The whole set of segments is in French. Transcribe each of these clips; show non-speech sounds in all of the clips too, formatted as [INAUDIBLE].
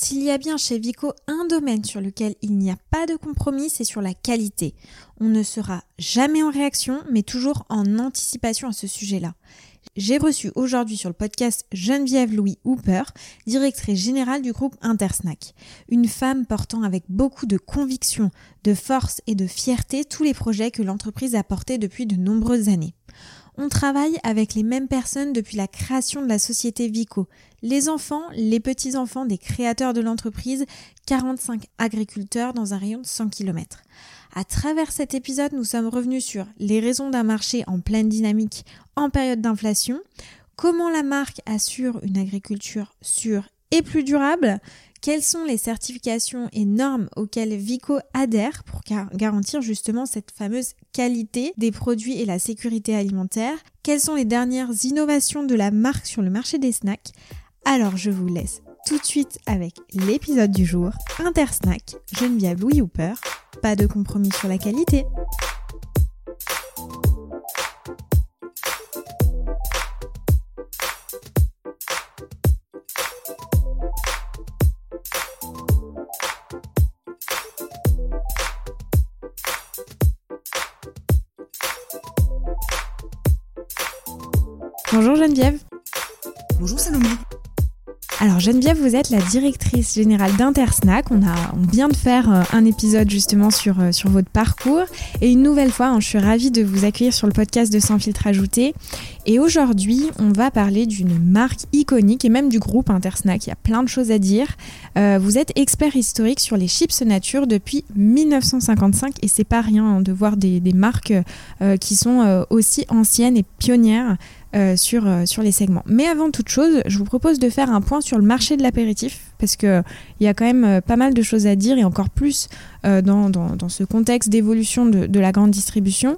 S'il y a bien chez Vico un domaine sur lequel il n'y a pas de compromis, c'est sur la qualité. On ne sera jamais en réaction, mais toujours en anticipation à ce sujet-là. J'ai reçu aujourd'hui sur le podcast Geneviève Louis Hooper, directrice générale du groupe Intersnack. Une femme portant avec beaucoup de conviction, de force et de fierté tous les projets que l'entreprise a portés depuis de nombreuses années. On travaille avec les mêmes personnes depuis la création de la société Vico. Les enfants, les petits-enfants des créateurs de l'entreprise, 45 agriculteurs dans un rayon de 100 km. À travers cet épisode, nous sommes revenus sur les raisons d'un marché en pleine dynamique en période d'inflation, comment la marque assure une agriculture sûre et plus durable, quelles sont les certifications et normes auxquelles Vico adhère pour garantir justement cette fameuse qualité des produits et la sécurité alimentaire? Quelles sont les dernières innovations de la marque sur le marché des snacks? Alors je vous laisse tout de suite avec l'épisode du jour, Intersnack, Geneviève Louis Hooper. Pas de compromis sur la qualité. Bonjour Geneviève. Bonjour Salomé. Alors Geneviève, vous êtes la directrice générale d'Intersnack. On, a, on vient de faire euh, un épisode justement sur, euh, sur votre parcours. Et une nouvelle fois, hein, je suis ravie de vous accueillir sur le podcast de Sans filtre ajouté. Et aujourd'hui, on va parler d'une marque iconique et même du groupe Intersnack. Il y a plein de choses à dire. Euh, vous êtes expert historique sur les chips nature depuis 1955 et c'est pas rien hein, de voir des, marques qui sont aussi anciennes et pionnières euh, sur, euh, sur les segments. Mais avant toute chose, je vous propose de faire un point sur le marché de l'apéritif, parce qu'il y a quand même euh, pas mal de choses à dire, et encore plus dans, dans, dans, ce contexte d'évolution de, de, la grande distribution.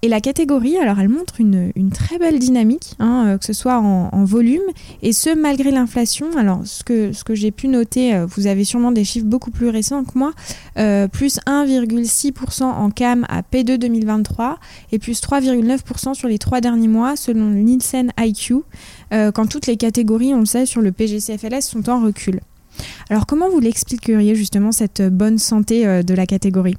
Et la catégorie, alors elle montre une, très belle dynamique, hein, euh, que ce soit en, volume, et ce malgré l'inflation. Alors ce que, j'ai pu noter, euh, vous avez sûrement des chiffres beaucoup plus récents que moi, euh, plus 1,6% en CAM à P2 2023 et plus 3,9% sur les trois derniers mois selon le Nielsen IQ, quand toutes les catégories, on le sait, sur le PGCFLS sont en recul. Alors comment vous l'expliqueriez justement cette bonne santé de la catégorie?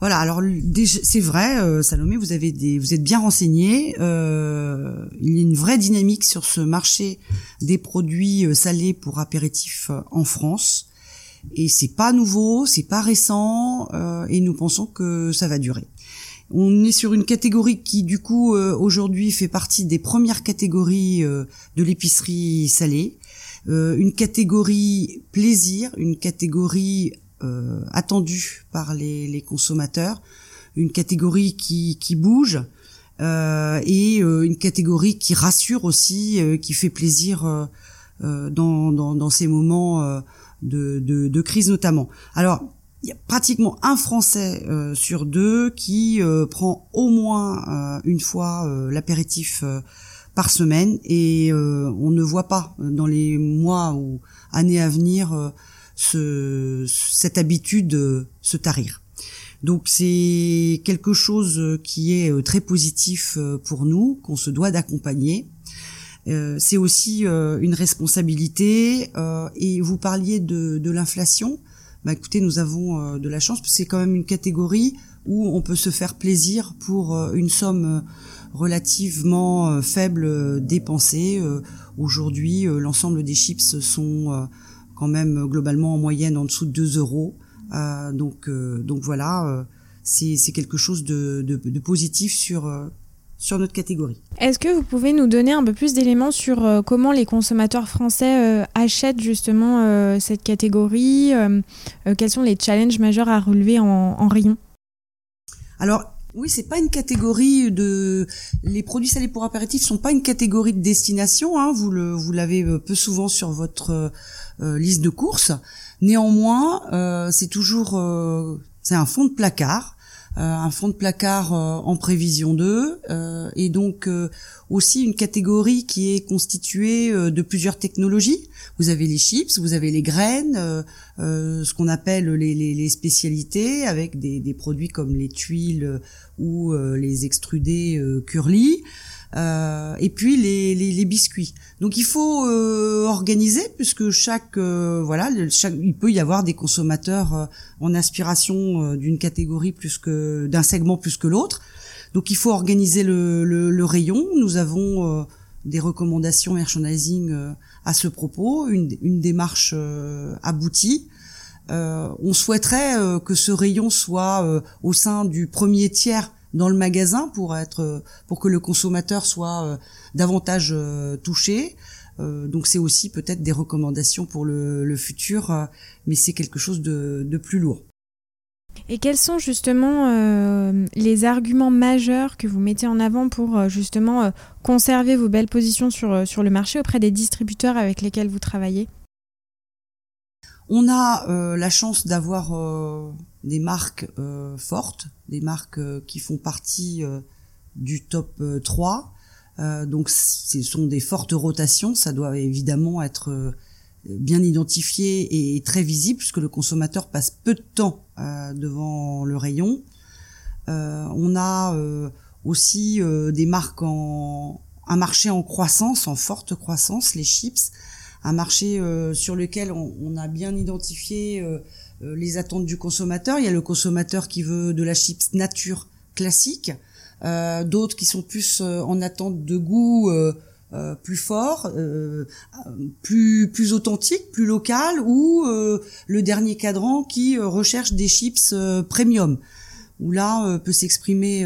Voilà, alors c'est vrai, euh, Salomé, vous avez des, vous êtes bien renseigné. Euh, il y a une vraie dynamique sur ce marché des produits euh, salés pour apéritifs en France, et c'est pas nouveau, c'est pas récent, et nous pensons que ça va durer. On est sur une catégorie qui, du coup, aujourd'hui fait partie des premières catégories de l'épicerie salée, une catégorie plaisir, une catégorie euh, attendu par les, les, consommateurs, une catégorie qui, qui bouge euh, et euh, une catégorie qui rassure aussi, euh, qui fait plaisir dans, dans, dans, ces moments de, de, de, crise notamment. Alors il y a pratiquement un Français sur deux qui prend au moins une fois l'apéritif par semaine et on ne voit pas dans les mois ou années à venir ce, cette habitude se tarir. Donc c'est quelque chose qui est euh, très positif euh, pour nous, qu'on se doit d'accompagner. Euh, c'est aussi une responsabilité. et vous parliez de, de l'inflation. Bah, écoutez, nous avons de la chance parce que c'est quand même une catégorie où on peut se faire plaisir pour une somme relativement faible dépensée. Aujourd'hui, l'ensemble des chips sont quand même euh, globalement en moyenne en dessous de 2 euros. Euh, donc, euh, donc voilà, c'est quelque chose de, de, positif sur sur notre catégorie. Est-ce que vous pouvez nous donner un peu plus d'éléments sur comment les consommateurs français achètent justement cette catégorie Quels sont les challenges majeurs à relever en, en rayon? Alors, oui, c'est pas une catégorie de les produits salés pour apéritifs sont pas une catégorie de destination. Hein. Vous le vous l'avez peu souvent sur votre euh, liste de courses. Néanmoins, euh, c'est toujours euh, c'est un fond de placard. Un fond de placard en prévision 2 et donc aussi une catégorie qui est constituée de plusieurs technologies. Vous avez les chips, vous avez les graines, ce qu'on appelle les, les, les, spécialités avec des, des, produits comme les tuiles ou les extrudés curly. Euh, et puis les, les, les, biscuits. Donc il faut euh, organiser puisque chaque euh, voilà chaque, il peut y avoir des consommateurs en aspiration d'une catégorie plus que d'un segment plus que l'autre. Donc il faut organiser le, le, le rayon. Nous avons des recommandations merchandising à ce propos, une, une démarche aboutie. on souhaiterait que ce rayon soit au sein du premier tiers dans le magasin pour être pour que le consommateur soit euh, davantage euh, touché. Euh, donc c'est aussi peut-être des recommandations pour le, le futur, mais c'est quelque chose de, de, plus lourd. Et quels sont justement euh, les arguments majeurs que vous mettez en avant pour justement euh, conserver vos belles positions sur, sur le marché auprès des distributeurs avec lesquels vous travaillez? On a euh, la chance d'avoir des marques euh, fortes, des marques euh, qui font partie euh, du top 3. donc ce sont des fortes rotations, ça doit évidemment être bien identifié et très visible puisque le consommateur passe peu de temps devant le rayon. on a aussi des marques en un marché en croissance, en forte croissance, les chips, un marché sur lequel on, on, a bien identifié euh, les attentes du consommateur. Il y a le consommateur qui veut de la chips nature classique, euh, d'autres qui sont plus euh, en attente de goût plus fort, plus plus authentique, plus local, ou le dernier cadran qui recherche des chips premium, où là peut s'exprimer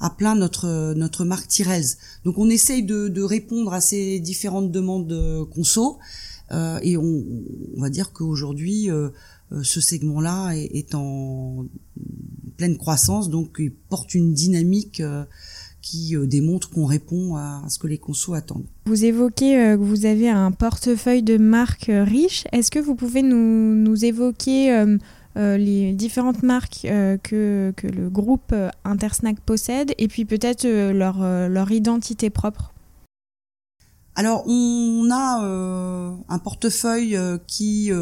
à plein notre notre marque Tyrells. Donc on essaye de, répondre à ces différentes demandes de conso et on, va dire qu'aujourd'hui euh, ce segment-là est, en pleine croissance, donc il porte une dynamique euh, qui euh, démontre qu'on répond à ce que les consos attendent. Vous évoquez que vous avez un portefeuille de marques riche. Est-ce que vous pouvez nous évoquer les différentes marques que, que, le groupe Intersnack possède et puis peut-être leur, leur identité propre. Alors on a un portefeuille qui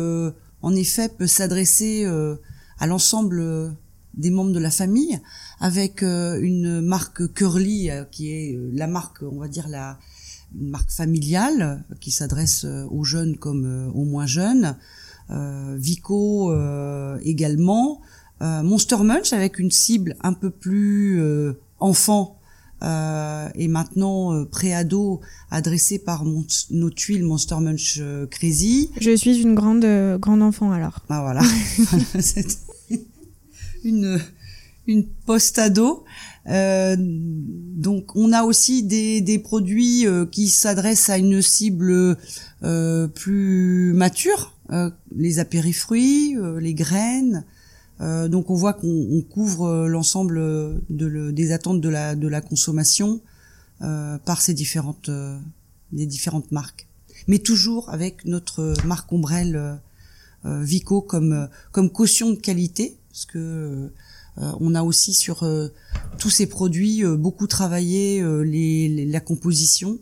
en effet peut s'adresser euh, à l'ensemble euh, des membres de la famille avec euh, une marque Curly qui est la marque on va dire la une marque familiale qui s'adresse aux jeunes comme aux moins jeunes Vico également Monster Munch avec une cible un peu plus enfant euh, et maintenant euh, préado adressé par mon, nos tuiles Monster Munch euh, Crazy. Je suis une grande euh, grande enfant alors. Ah voilà, [LAUGHS] [LAUGHS] une une post-ado. Euh, donc on a aussi des, des produits qui s'adressent à une cible plus mature, les apérifruits, les graines, euh, donc on voit qu'on couvre euh, l'ensemble de des attentes de la, consommation euh, par ces différentes, euh, les différentes marques. Mais toujours avec notre marque ombrelle Vico comme, caution de qualité, parce que on a aussi sur tous ces produits beaucoup travaillé la composition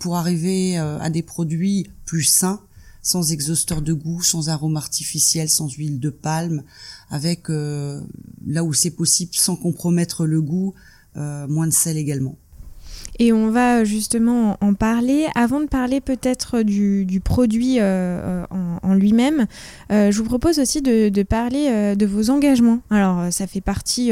pour arriver à des produits plus sains sans exhausteur de goût, sans arôme artificiel, sans huile de palme, avec euh, là où c'est possible, sans compromettre le goût, euh, moins de sel également. Et on va justement en parler. Avant de parler peut-être du, du, produit euh, en, en lui-même, euh, je vous propose aussi de, parler euh, de vos engagements. Alors ça fait partie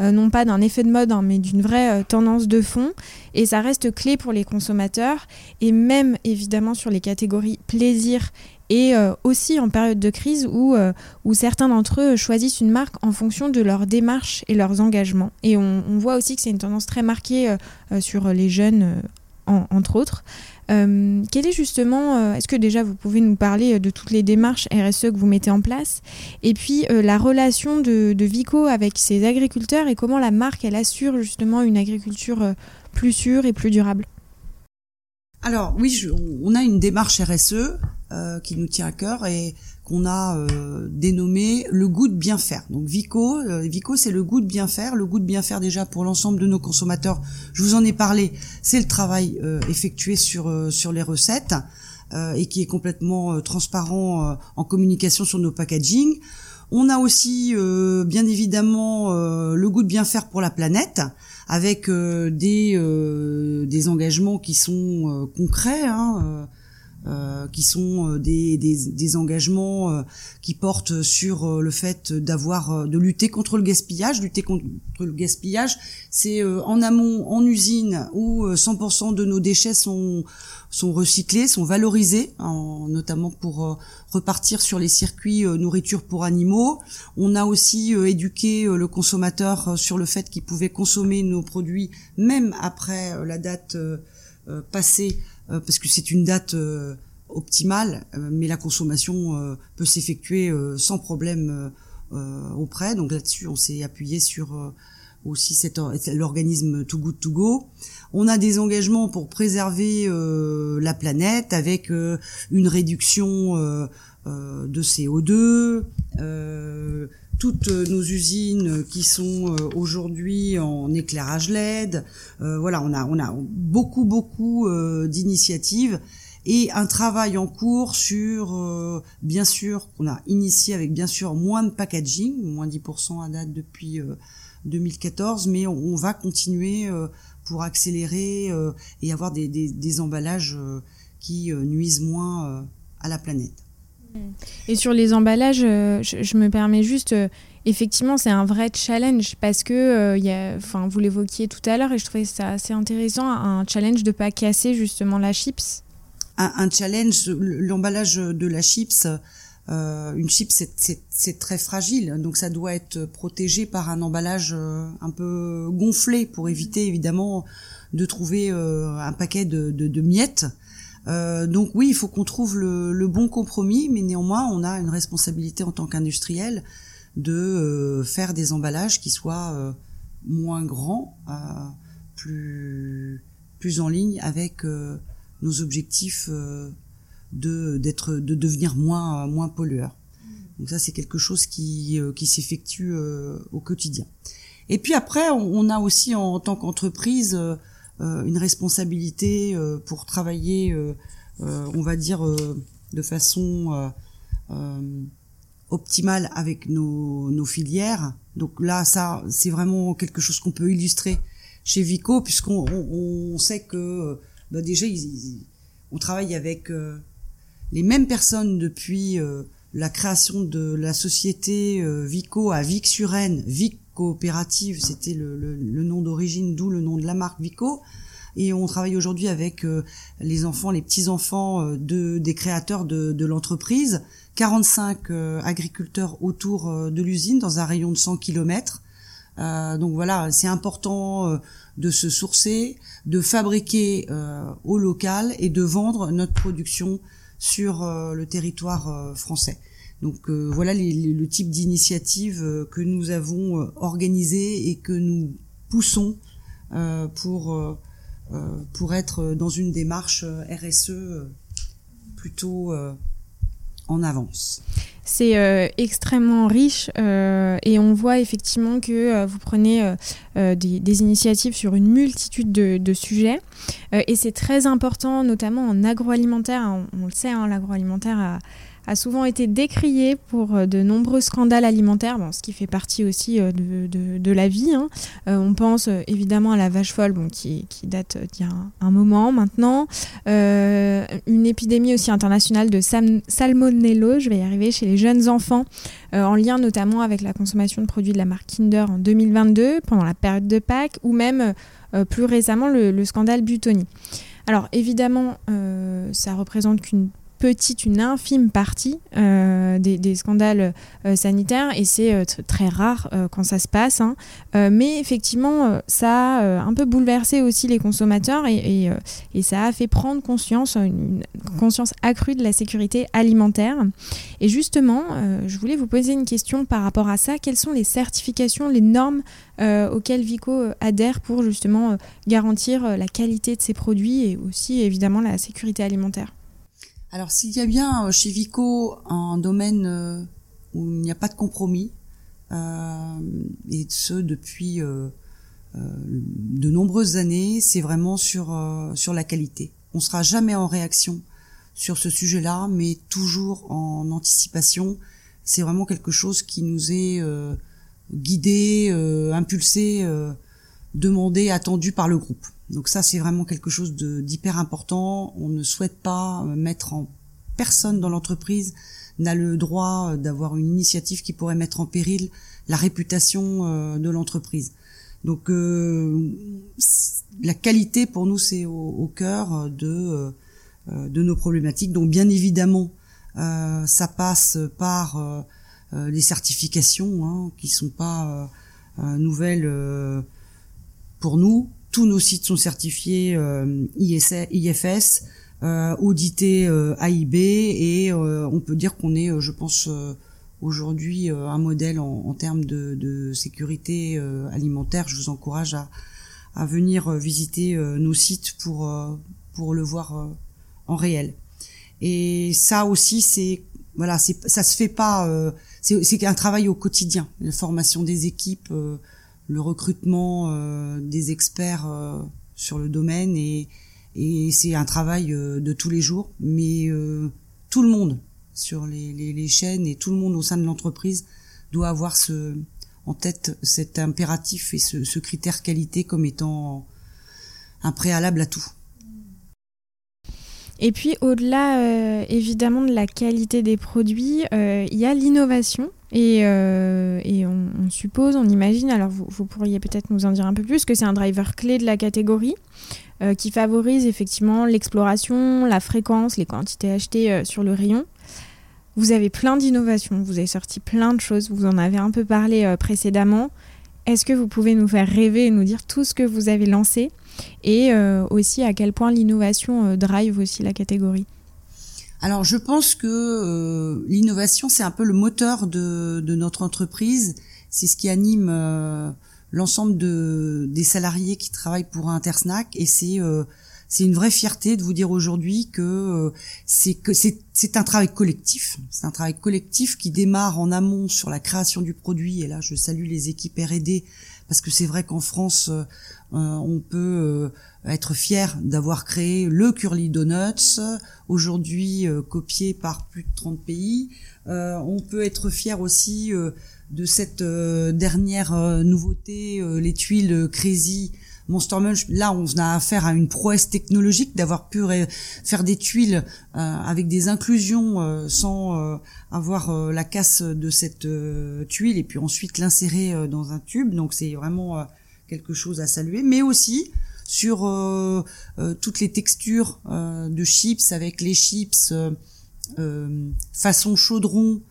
non pas d'un effet de mode, hein, mais d'une vraie tendance de fond. Et ça reste clé pour les consommateurs. Et même évidemment sur les catégories plaisir et euh, aussi en période de crise où, euh, où certains d'entre eux choisissent une marque en fonction de leur démarche et leurs engagements. Et on, voit aussi que c'est une tendance très marquée euh, sur les jeunes, en, entre autres. quel est justement, est-ce que déjà vous pouvez nous parler de toutes les démarches RSE que vous mettez en place? Et puis la relation de, de, Vico avec ses agriculteurs et comment la marque elle assure justement une agriculture plus sûre et plus durable? Alors oui, je, on a une démarche RSE euh, qui nous tient à cœur et qu'on a euh, dénommé le goût de bien faire. Donc Vico, euh, Vico c'est le goût de bien faire, le goût de bien faire déjà pour l'ensemble de nos consommateurs. Je vous en ai parlé, c'est le travail euh, effectué sur sur les recettes et qui est complètement transparent en communication sur nos packaging. On a aussi, bien évidemment, le goût de bien faire pour la planète, avec des des engagements qui sont concrets. Hein, euh, qui sont euh, des, des, des engagements euh, qui portent sur le fait d'avoir de lutter contre le gaspillage. Lutter contre le gaspillage, c'est en amont, en usine, où 100% de nos déchets sont sont recyclés, sont valorisés, en, notamment pour repartir sur les circuits nourriture pour animaux. On a aussi éduqué le consommateur sur le fait qu'il pouvait consommer nos produits même après la date passée euh, parce que c'est une date euh, optimale, euh, mais la consommation peut s'effectuer sans problème auprès. Donc là-dessus, on s'est appuyé sur aussi cet, l'organisme Too Good To Go. On a des engagements pour préserver la planète avec une réduction de CO2, toutes nos usines qui sont euh, aujourd'hui en éclairage LED. Euh, voilà, on a on a beaucoup beaucoup euh, d'initiatives et un travail en cours sur bien sûr qu'on a initié avec bien sûr moins de packaging, moins 10% à date depuis 2014, mais on, va continuer pour accélérer et avoir des, des, des emballages qui nuisent moins à la planète. Et sur les emballages, euh, je, me permets juste, euh, effectivement, c'est un vrai challenge parce que, euh, vous l'évoquiez tout à l'heure et je trouvais ça assez intéressant, un challenge de pas casser justement la chips. Un, challenge, l'emballage de la chips, une chips c'est très fragile, donc ça doit être protégé par un emballage un peu gonflé pour éviter évidemment de trouver un paquet de miettes. Euh, donc oui, il faut qu'on trouve le, bon compromis, mais néanmoins, on a une responsabilité en tant qu'industriel de euh, faire des emballages qui soient euh, moins grands, plus plus en ligne avec nos objectifs de d'être de devenir moins moins pollueurs. Donc ça, c'est quelque chose qui qui s'effectue au quotidien. Et puis après, on, a aussi en tant qu'entreprise euh, une responsabilité euh, pour travailler, euh, on va dire, de façon optimale avec nos, filières. Donc là, ça, c'est vraiment quelque chose qu'on peut illustrer chez Vico, puisqu'on on, sait que bah déjà, on travaille avec les mêmes personnes depuis la création de la société Vico à Vic-sur-Aisne, Vic coopérative, c'était le, nom d'origine, d'où le nom de la marque Vico. Et on travaille aujourd'hui avec euh, les enfants, les petits-enfants euh, de, des créateurs de, l'entreprise, 45 euh, agriculteurs autour de l'usine dans un rayon de 100 km. donc voilà, c'est important de se sourcer, de fabriquer au local et de vendre notre production sur le territoire français. Donc euh, voilà le type d'initiative euh, que nous avons euh, organisé et que nous poussons pour pour être dans une démarche RSE plutôt en avance. C'est extrêmement riche et on voit effectivement que vous prenez des, initiatives sur une multitude de, sujets et c'est très important notamment en agroalimentaire. On, on le sait, hein, l'agroalimentaire a a souvent été décrié pour euh, de nombreux scandales alimentaires, ce qui fait partie aussi euh, de, de, la vie. Hein. Euh, on pense évidemment à la vache folle, qui, qui date d'il y a un, moment maintenant. une épidémie aussi internationale de salmonello, je vais y arriver, chez les jeunes enfants, en lien notamment avec la consommation de produits de la marque Kinder en 2022, pendant la période de Pâques, ou même plus récemment le, le scandale Butoni. Alors évidemment, ça représente qu'une petite, une infime partie euh, des, scandales euh, sanitaires et c'est euh, très rare quand ça se passe. Hein. mais effectivement, ça a un peu bouleversé aussi les consommateurs et, et, ça a fait prendre conscience, une, conscience accrue de la sécurité alimentaire. Et justement, je voulais vous poser une question par rapport à ça. Quelles sont les certifications, les normes auxquelles Vico adhère pour justement garantir la qualité de ses produits et aussi évidemment la sécurité alimentaire? Alors s'il y a bien euh, chez Vico un domaine euh, où il n'y a pas de compromis, euh, et ce depuis de nombreuses années, c'est vraiment sur sur la qualité. On sera jamais en réaction sur ce sujet-là, mais toujours en anticipation. c'est vraiment quelque chose qui nous est guidé, impulsé, demandé, attendu par le groupe. Donc ça, c'est vraiment quelque chose d'hyper important. On ne souhaite pas mettre en personne dans l'entreprise n'a le droit d'avoir une initiative qui pourrait mettre en péril la réputation de l'entreprise. Donc euh, la qualité pour nous c'est au, cœur de euh, de nos problématiques. Donc bien évidemment euh, ça passe par les certifications hein, qui sont pas nouvelles pour nous. Tous nos sites sont certifiés IFS, audités AIB et on peut dire qu'on est, je pense, aujourd'hui euh, un modèle en, en termes de, de sécurité euh, alimentaire. Je vous encourage à, à venir euh, visiter nos sites pour pour le voir en réel. Et ça aussi, c'est voilà, ça se fait pas. c'est un travail au quotidien, la formation des équipes, le recrutement des experts sur le domaine et et c'est un travail de tous les jours. Mais tout le monde sur les, les, chaînes et tout le monde au sein de l'entreprise doit avoir ce, en tête cet impératif et ce, ce critère qualité comme étant un préalable à tout. Et puis au-delà euh, évidemment de la qualité des produits, euh, il y a l'innovation. Et, euh, on, suppose, on imagine, alors vous, vous pourriez peut-être nous en dire un peu plus, que c'est un driver clé de la catégorie euh, qui favorise effectivement l'exploration, la fréquence, les quantités achetées euh, sur le rayon. Vous avez plein d'innovations, vous avez sorti plein de choses, vous en avez un peu parlé précédemment. Est-ce que vous pouvez nous faire rêver et nous dire tout ce que vous avez lancé et aussi à quel point l'innovation drive aussi la catégorie? Alors je pense que euh, l'innovation c'est un peu le moteur de, de notre entreprise, c'est ce qui anime euh, l'ensemble de, des salariés qui travaillent pour Intersnack et c'est euh, une vraie fierté de vous dire aujourd'hui que euh, c'est que c'est un travail collectif. C'est un travail collectif qui démarre en amont sur la création du produit. Et là, je salue les équipes R&D parce que c'est vrai qu'en France, euh, on peut euh, être fier d'avoir créé le Curly Donuts, aujourd'hui copié par plus de 30 pays. on peut être fier aussi de cette dernière nouveauté, les tuiles Crazy Monster Munch, là, on a affaire à une prouesse technologique d'avoir pu faire des tuiles euh, avec des inclusions euh, sans euh, avoir la casse de cette tuile et puis ensuite l'insérer dans un tube. Donc c'est vraiment quelque chose à saluer, mais aussi sur toutes les textures de chips avec les chips façon chaudron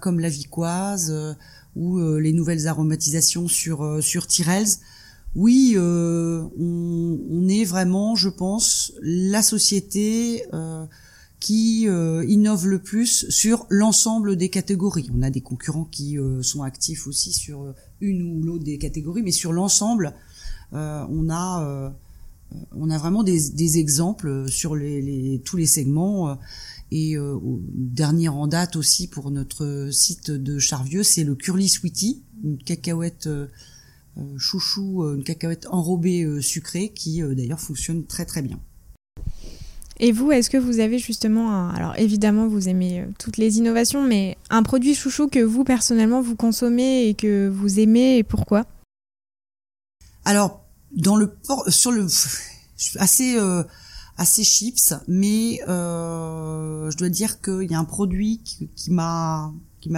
comme la vicoise ou les nouvelles aromatisations sur sur Tyrells oui, euh, on, est vraiment, je pense, la société euh, qui euh, innove le plus sur l'ensemble des catégories. On a des concurrents qui sont actifs aussi sur une ou l'autre des catégories, mais sur l'ensemble, on a on a vraiment des, exemples sur les, tous les segments. Et dernier en date aussi pour notre site de Charvieux, c'est le Curly Sweetie, une cacahuète euh, chouchou, euh, une cacahuète enrobée euh, sucrée qui d'ailleurs fonctionne très très bien. Et vous, est-ce que vous avez justement, alors évidemment vous aimez toutes les innovations, mais un produit chouchou que vous personnellement vous consommez et que vous aimez et pourquoi? Alors dans le sur le assez assez chips, mais je dois dire qu'il y a un produit qui m'a qui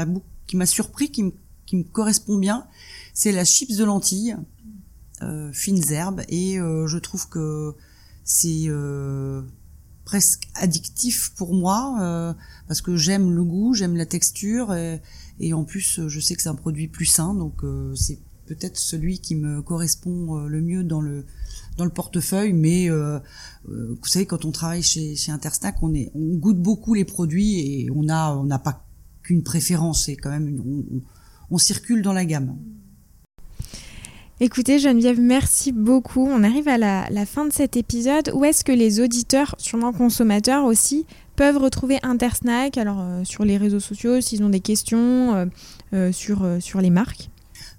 qui m'a surpris, qui me, correspond bien, c'est la chips de lentilles, euh, fines herbes, et euh, je trouve que c'est euh, presque addictif pour moi euh, parce que j'aime le goût, j'aime la texture, et, et, en plus je sais que c'est un produit plus sain, donc euh, c'est peut-être celui qui me correspond le mieux dans le dans le portefeuille, mais euh, vous savez quand on travaille chez, chez Interstack, on est on goûte beaucoup les produits et on a on n'a pas qu'une préférence, c'est quand même une, on, on, circule dans la gamme. Écoutez Geneviève, merci beaucoup. On arrive à la, fin de cet épisode. Où est-ce que les auditeurs, sûrement consommateurs aussi, peuvent retrouver Intersnack Alors euh, sur les réseaux sociaux, s'ils ont des questions euh, euh, sur, les marques?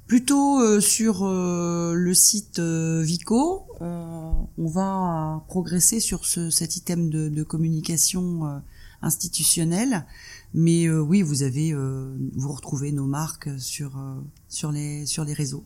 Plutôt sur le site Vico, on va progresser sur ce, cet item de, communication institutionnelle. Mais oui, vous avez, vous retrouvez nos marques sur les réseaux.